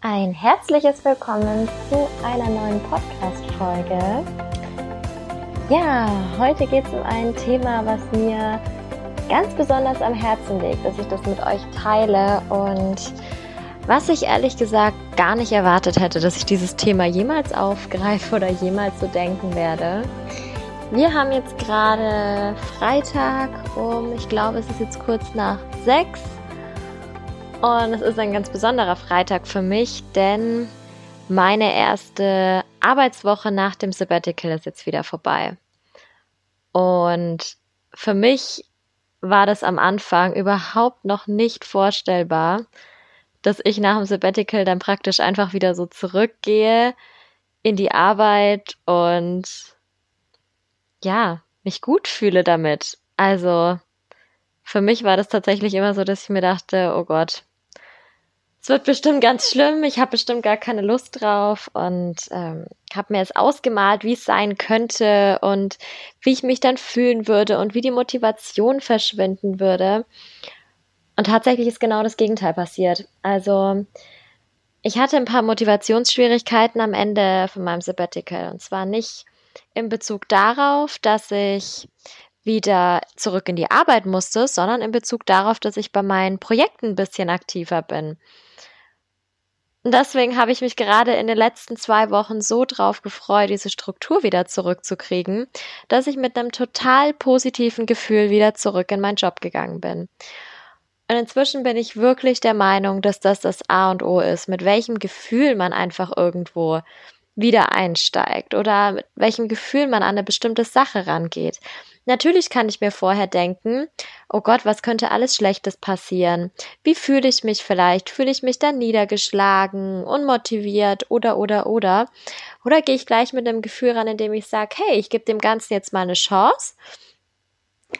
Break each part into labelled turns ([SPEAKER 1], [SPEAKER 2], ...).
[SPEAKER 1] Ein herzliches Willkommen zu einer neuen Podcast-Folge. Ja, heute geht es um ein Thema, was mir ganz besonders am Herzen liegt, dass ich das mit euch teile und was ich ehrlich gesagt gar nicht erwartet hätte, dass ich dieses Thema jemals aufgreife oder jemals so denken werde. Wir haben jetzt gerade Freitag um, ich glaube, es ist jetzt kurz nach sechs. Und es ist ein ganz besonderer Freitag für mich, denn meine erste Arbeitswoche nach dem Sabbatical ist jetzt wieder vorbei. Und für mich war das am Anfang überhaupt noch nicht vorstellbar, dass ich nach dem Sabbatical dann praktisch einfach wieder so zurückgehe in die Arbeit und ja, mich gut fühle damit. Also für mich war das tatsächlich immer so, dass ich mir dachte, oh Gott, es wird bestimmt ganz schlimm, ich habe bestimmt gar keine Lust drauf und ähm, habe mir es ausgemalt, wie es sein könnte und wie ich mich dann fühlen würde und wie die Motivation verschwinden würde. Und tatsächlich ist genau das Gegenteil passiert. Also ich hatte ein paar Motivationsschwierigkeiten am Ende von meinem Sabbatical. Und zwar nicht in Bezug darauf, dass ich wieder zurück in die Arbeit musste, sondern in Bezug darauf, dass ich bei meinen Projekten ein bisschen aktiver bin. Und deswegen habe ich mich gerade in den letzten zwei Wochen so drauf gefreut, diese Struktur wieder zurückzukriegen, dass ich mit einem total positiven Gefühl wieder zurück in meinen Job gegangen bin. Und inzwischen bin ich wirklich der Meinung, dass das das A und O ist, mit welchem Gefühl man einfach irgendwo wieder einsteigt oder mit welchem Gefühl man an eine bestimmte Sache rangeht. Natürlich kann ich mir vorher denken, oh Gott, was könnte alles Schlechtes passieren? Wie fühle ich mich vielleicht? Fühle ich mich dann niedergeschlagen, unmotiviert oder oder oder? Oder gehe ich gleich mit einem Gefühl ran, indem ich sage, hey, ich gebe dem Ganzen jetzt mal eine Chance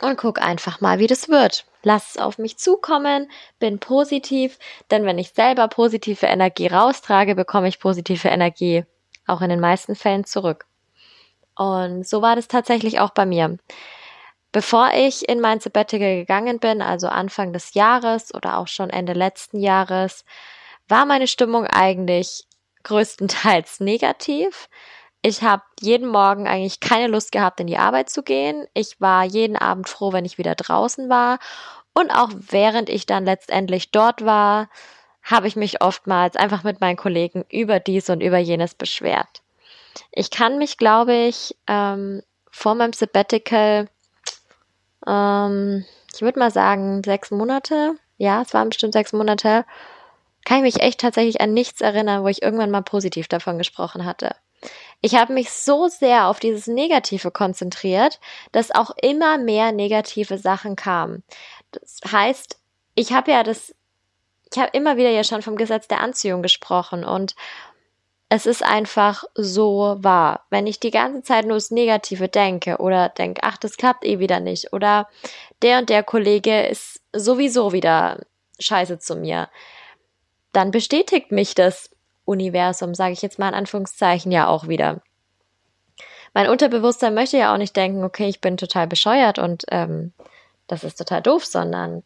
[SPEAKER 1] und guck einfach mal, wie das wird. Lass es auf mich zukommen, bin positiv, denn wenn ich selber positive Energie raustrage, bekomme ich positive Energie auch in den meisten Fällen zurück. Und so war das tatsächlich auch bei mir. Bevor ich in mein Sabbatical gegangen bin, also Anfang des Jahres oder auch schon Ende letzten Jahres, war meine Stimmung eigentlich größtenteils negativ. Ich habe jeden Morgen eigentlich keine Lust gehabt, in die Arbeit zu gehen. Ich war jeden Abend froh, wenn ich wieder draußen war. Und auch während ich dann letztendlich dort war, habe ich mich oftmals einfach mit meinen Kollegen über dies und über jenes beschwert. Ich kann mich, glaube ich, ähm, vor meinem Sabbatical, ähm, ich würde mal sagen, sechs Monate, ja, es waren bestimmt sechs Monate, kann ich mich echt tatsächlich an nichts erinnern, wo ich irgendwann mal positiv davon gesprochen hatte. Ich habe mich so sehr auf dieses Negative konzentriert, dass auch immer mehr negative Sachen kamen. Das heißt, ich habe ja das, ich habe immer wieder ja schon vom Gesetz der Anziehung gesprochen und es ist einfach so wahr. Wenn ich die ganze Zeit nur das Negative denke oder denke, ach, das klappt eh wieder nicht oder der und der Kollege ist sowieso wieder scheiße zu mir, dann bestätigt mich das Universum, sage ich jetzt mal in Anführungszeichen, ja auch wieder. Mein Unterbewusstsein möchte ja auch nicht denken, okay, ich bin total bescheuert und ähm, das ist total doof, sondern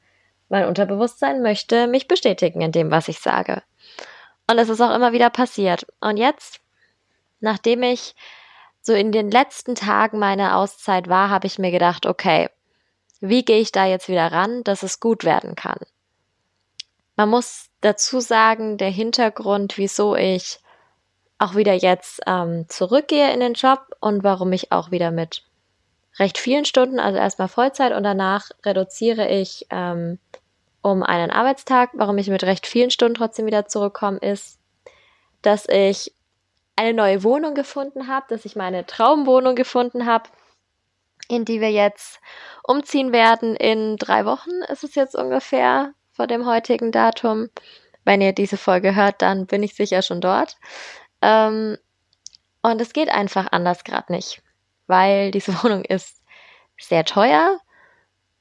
[SPEAKER 1] mein Unterbewusstsein möchte mich bestätigen in dem, was ich sage. Und es ist auch immer wieder passiert. Und jetzt, nachdem ich so in den letzten Tagen meiner Auszeit war, habe ich mir gedacht, okay, wie gehe ich da jetzt wieder ran, dass es gut werden kann? Man muss dazu sagen, der Hintergrund, wieso ich auch wieder jetzt ähm, zurückgehe in den Job und warum ich auch wieder mit recht vielen Stunden, also erstmal Vollzeit und danach reduziere ich ähm, um einen Arbeitstag, warum ich mit recht vielen Stunden trotzdem wieder zurückkomme, ist, dass ich eine neue Wohnung gefunden habe, dass ich meine Traumwohnung gefunden habe, in die wir jetzt umziehen werden. In drei Wochen ist es jetzt ungefähr vor dem heutigen Datum. Wenn ihr diese Folge hört, dann bin ich sicher schon dort. Ähm, und es geht einfach anders gerade nicht, weil diese Wohnung ist sehr teuer.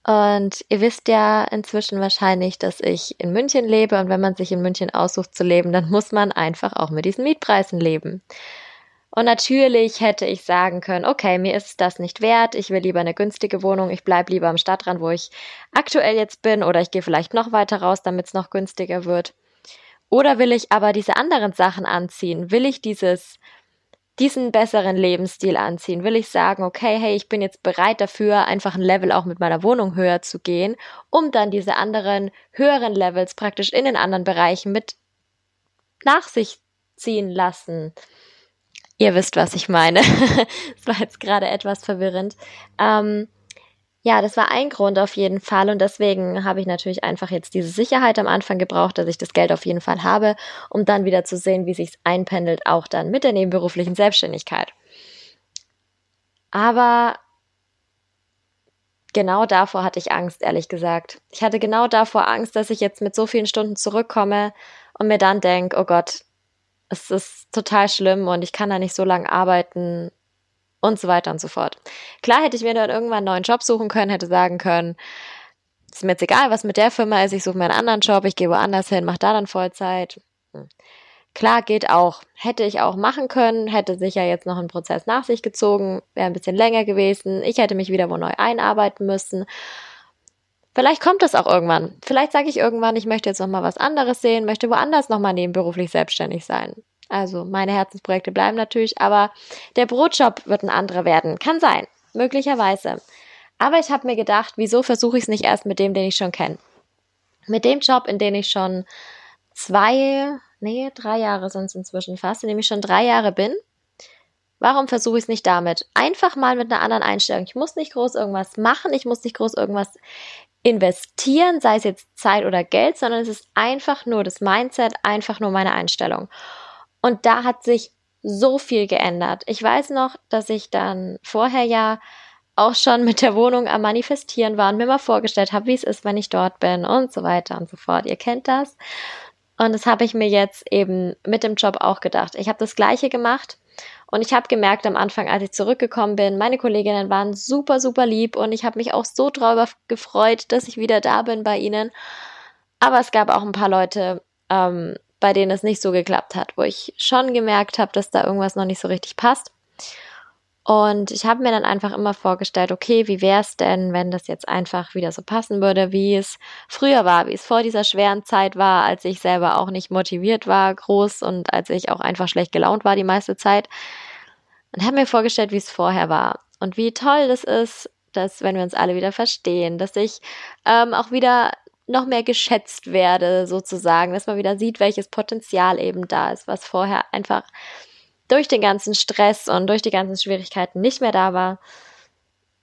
[SPEAKER 1] Und ihr wisst ja inzwischen wahrscheinlich, dass ich in München lebe. Und wenn man sich in München aussucht zu leben, dann muss man einfach auch mit diesen Mietpreisen leben. Und natürlich hätte ich sagen können, okay, mir ist das nicht wert, ich will lieber eine günstige Wohnung, ich bleib lieber am Stadtrand, wo ich aktuell jetzt bin, oder ich gehe vielleicht noch weiter raus, damit es noch günstiger wird. Oder will ich aber diese anderen Sachen anziehen? Will ich dieses, diesen besseren Lebensstil anziehen? Will ich sagen, okay, hey, ich bin jetzt bereit dafür, einfach ein Level auch mit meiner Wohnung höher zu gehen, um dann diese anderen höheren Levels praktisch in den anderen Bereichen mit nach sich ziehen lassen? Ihr wisst, was ich meine. das war jetzt gerade etwas verwirrend. Ähm, ja, das war ein Grund auf jeden Fall und deswegen habe ich natürlich einfach jetzt diese Sicherheit am Anfang gebraucht, dass ich das Geld auf jeden Fall habe, um dann wieder zu sehen, wie sich's einpendelt, auch dann mit der nebenberuflichen Selbstständigkeit. Aber genau davor hatte ich Angst, ehrlich gesagt. Ich hatte genau davor Angst, dass ich jetzt mit so vielen Stunden zurückkomme und mir dann denke, oh Gott, es ist total schlimm und ich kann da nicht so lange arbeiten und so weiter und so fort. Klar hätte ich mir dann irgendwann einen neuen Job suchen können, hätte sagen können, ist mir jetzt egal, was mit der Firma ist, ich suche mir einen anderen Job, ich gehe woanders hin, mache da dann Vollzeit. Hm. Klar, geht auch. Hätte ich auch machen können, hätte sicher jetzt noch ein Prozess nach sich gezogen, wäre ein bisschen länger gewesen. Ich hätte mich wieder wo neu einarbeiten müssen. Vielleicht kommt es auch irgendwann. Vielleicht sage ich irgendwann, ich möchte jetzt noch mal was anderes sehen, möchte woanders noch mal nebenberuflich selbstständig sein. Also meine Herzensprojekte bleiben natürlich, aber der Brotjob wird ein anderer werden. Kann sein, möglicherweise. Aber ich habe mir gedacht, wieso versuche ich es nicht erst mit dem, den ich schon kenne? Mit dem Job, in dem ich schon zwei, nee, drei Jahre sind es inzwischen fast, in dem ich schon drei Jahre bin. Warum versuche ich es nicht damit? Einfach mal mit einer anderen Einstellung. Ich muss nicht groß irgendwas machen, ich muss nicht groß irgendwas investieren, sei es jetzt Zeit oder Geld, sondern es ist einfach nur das Mindset, einfach nur meine Einstellung. Und da hat sich so viel geändert. Ich weiß noch, dass ich dann vorher ja auch schon mit der Wohnung am Manifestieren war und mir mal vorgestellt habe, wie es ist, wenn ich dort bin und so weiter und so fort. Ihr kennt das. Und das habe ich mir jetzt eben mit dem Job auch gedacht. Ich habe das gleiche gemacht und ich habe gemerkt am Anfang, als ich zurückgekommen bin, meine Kolleginnen waren super, super lieb und ich habe mich auch so drüber gefreut, dass ich wieder da bin bei ihnen. Aber es gab auch ein paar Leute, ähm, bei denen es nicht so geklappt hat, wo ich schon gemerkt habe, dass da irgendwas noch nicht so richtig passt. Und ich habe mir dann einfach immer vorgestellt, okay, wie wäre es denn, wenn das jetzt einfach wieder so passen würde, wie es früher war, wie es vor dieser schweren Zeit war, als ich selber auch nicht motiviert war, groß und als ich auch einfach schlecht gelaunt war die meiste Zeit. Und habe mir vorgestellt, wie es vorher war und wie toll das ist, dass wenn wir uns alle wieder verstehen, dass ich ähm, auch wieder noch mehr geschätzt werde, sozusagen, dass man wieder sieht, welches Potenzial eben da ist, was vorher einfach durch den ganzen Stress und durch die ganzen Schwierigkeiten nicht mehr da war.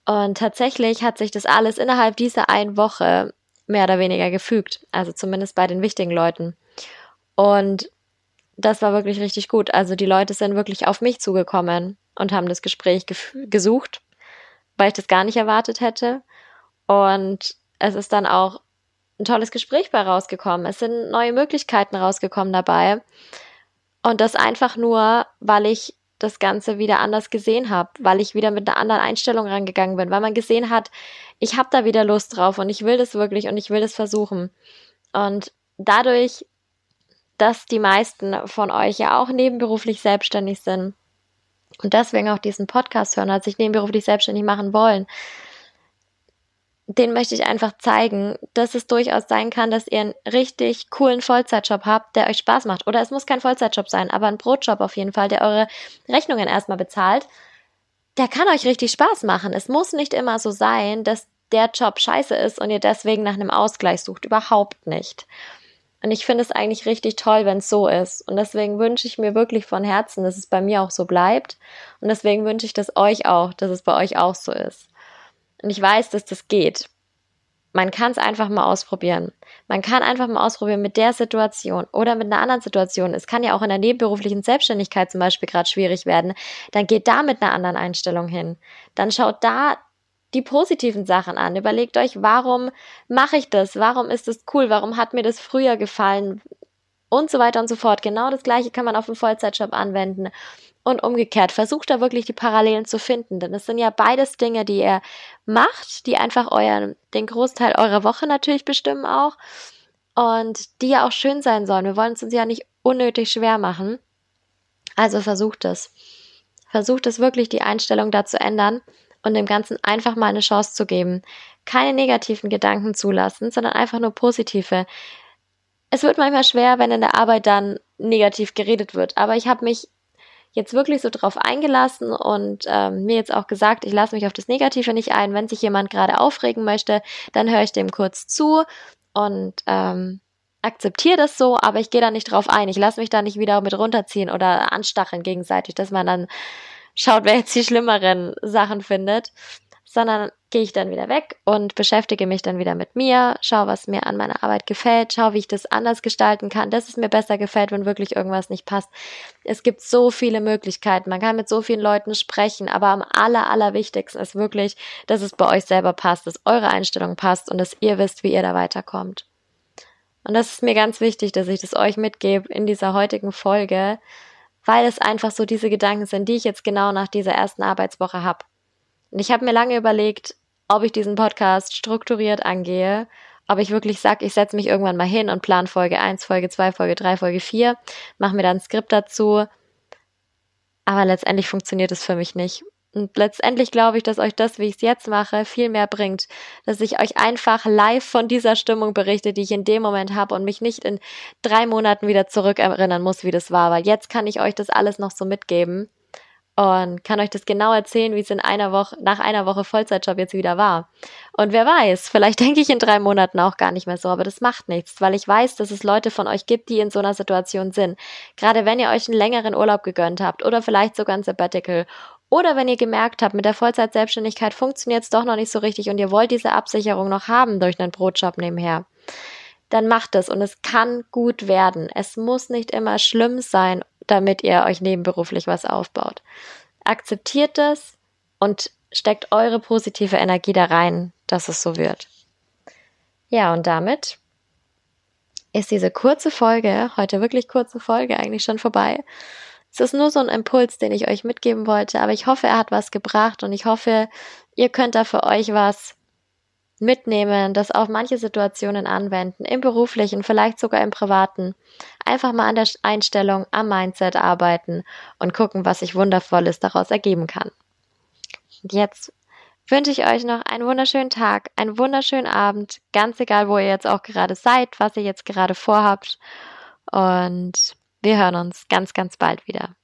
[SPEAKER 1] Und tatsächlich hat sich das alles innerhalb dieser einen Woche mehr oder weniger gefügt, also zumindest bei den wichtigen Leuten. Und das war wirklich richtig gut. Also die Leute sind wirklich auf mich zugekommen und haben das Gespräch gesucht, weil ich das gar nicht erwartet hätte. Und es ist dann auch ein tolles Gespräch bei rausgekommen. Es sind neue Möglichkeiten rausgekommen dabei. Und das einfach nur, weil ich das Ganze wieder anders gesehen habe, weil ich wieder mit einer anderen Einstellung rangegangen bin, weil man gesehen hat, ich habe da wieder Lust drauf und ich will das wirklich und ich will das versuchen. Und dadurch, dass die meisten von euch ja auch nebenberuflich selbstständig sind und deswegen auch diesen Podcast hören, als sich nebenberuflich selbstständig machen wollen, den möchte ich einfach zeigen, dass es durchaus sein kann, dass ihr einen richtig coolen Vollzeitjob habt, der euch Spaß macht. Oder es muss kein Vollzeitjob sein, aber ein Brotjob auf jeden Fall, der eure Rechnungen erstmal bezahlt. Der kann euch richtig Spaß machen. Es muss nicht immer so sein, dass der Job scheiße ist und ihr deswegen nach einem Ausgleich sucht. Überhaupt nicht. Und ich finde es eigentlich richtig toll, wenn es so ist. Und deswegen wünsche ich mir wirklich von Herzen, dass es bei mir auch so bleibt. Und deswegen wünsche ich das euch auch, dass es bei euch auch so ist. Und ich weiß, dass das geht. Man kann es einfach mal ausprobieren. Man kann einfach mal ausprobieren mit der Situation oder mit einer anderen Situation. Es kann ja auch in der nebenberuflichen Selbstständigkeit zum Beispiel gerade schwierig werden. Dann geht da mit einer anderen Einstellung hin. Dann schaut da die positiven Sachen an. Überlegt euch, warum mache ich das? Warum ist das cool? Warum hat mir das früher gefallen? Und so weiter und so fort. Genau das Gleiche kann man auf einen Vollzeitjob anwenden. Und umgekehrt, versucht da wirklich die Parallelen zu finden, denn es sind ja beides Dinge, die ihr macht, die einfach euren, den Großteil eurer Woche natürlich bestimmen auch und die ja auch schön sein sollen. Wir wollen es uns ja nicht unnötig schwer machen. Also versucht es. Versucht es wirklich, die Einstellung da zu ändern und dem Ganzen einfach mal eine Chance zu geben. Keine negativen Gedanken zulassen, sondern einfach nur positive. es wird manchmal schwer, wenn in der Arbeit dann negativ geredet wird. Aber ich habe mich jetzt wirklich so drauf eingelassen und ähm, mir jetzt auch gesagt, ich lasse mich auf das Negative nicht ein. Wenn sich jemand gerade aufregen möchte, dann höre ich dem kurz zu und ähm, akzeptiere das so, aber ich gehe da nicht drauf ein. Ich lasse mich da nicht wieder mit runterziehen oder anstacheln gegenseitig, dass man dann schaut, wer jetzt die schlimmeren Sachen findet, sondern gehe ich dann wieder weg und beschäftige mich dann wieder mit mir, schaue, was mir an meiner Arbeit gefällt, schaue, wie ich das anders gestalten kann, dass es mir besser gefällt, wenn wirklich irgendwas nicht passt. Es gibt so viele Möglichkeiten, man kann mit so vielen Leuten sprechen, aber am aller, allerwichtigsten ist wirklich, dass es bei euch selber passt, dass eure Einstellung passt und dass ihr wisst, wie ihr da weiterkommt. Und das ist mir ganz wichtig, dass ich das euch mitgebe in dieser heutigen Folge, weil es einfach so diese Gedanken sind, die ich jetzt genau nach dieser ersten Arbeitswoche habe. Und ich habe mir lange überlegt, ob ich diesen Podcast strukturiert angehe, ob ich wirklich sage, ich setze mich irgendwann mal hin und plan Folge 1, Folge 2, Folge 3, Folge 4, mache mir dann ein Skript dazu. Aber letztendlich funktioniert es für mich nicht. Und letztendlich glaube ich, dass euch das, wie ich es jetzt mache, viel mehr bringt. Dass ich euch einfach live von dieser Stimmung berichte, die ich in dem Moment habe und mich nicht in drei Monaten wieder zurückerinnern muss, wie das war. Weil jetzt kann ich euch das alles noch so mitgeben und kann euch das genau erzählen, wie es in einer Woche, nach einer Woche Vollzeitjob jetzt wieder war. Und wer weiß, vielleicht denke ich in drei Monaten auch gar nicht mehr so, aber das macht nichts, weil ich weiß, dass es Leute von euch gibt, die in so einer Situation sind. Gerade wenn ihr euch einen längeren Urlaub gegönnt habt oder vielleicht sogar ein Sabbatical oder wenn ihr gemerkt habt, mit der Vollzeitselbstständigkeit funktioniert es doch noch nicht so richtig und ihr wollt diese Absicherung noch haben durch einen Brotjob nebenher, dann macht es und es kann gut werden. Es muss nicht immer schlimm sein damit ihr euch nebenberuflich was aufbaut. Akzeptiert es und steckt eure positive Energie da rein, dass es so wird. Ja, und damit ist diese kurze Folge, heute wirklich kurze Folge, eigentlich schon vorbei. Es ist nur so ein Impuls, den ich euch mitgeben wollte, aber ich hoffe, er hat was gebracht und ich hoffe, ihr könnt da für euch was mitnehmen, das auf manche Situationen anwenden, im beruflichen, vielleicht sogar im privaten. Einfach mal an der Einstellung, am Mindset arbeiten und gucken, was sich Wundervolles daraus ergeben kann. Jetzt wünsche ich euch noch einen wunderschönen Tag, einen wunderschönen Abend, ganz egal, wo ihr jetzt auch gerade seid, was ihr jetzt gerade vorhabt. Und wir hören uns ganz, ganz bald wieder.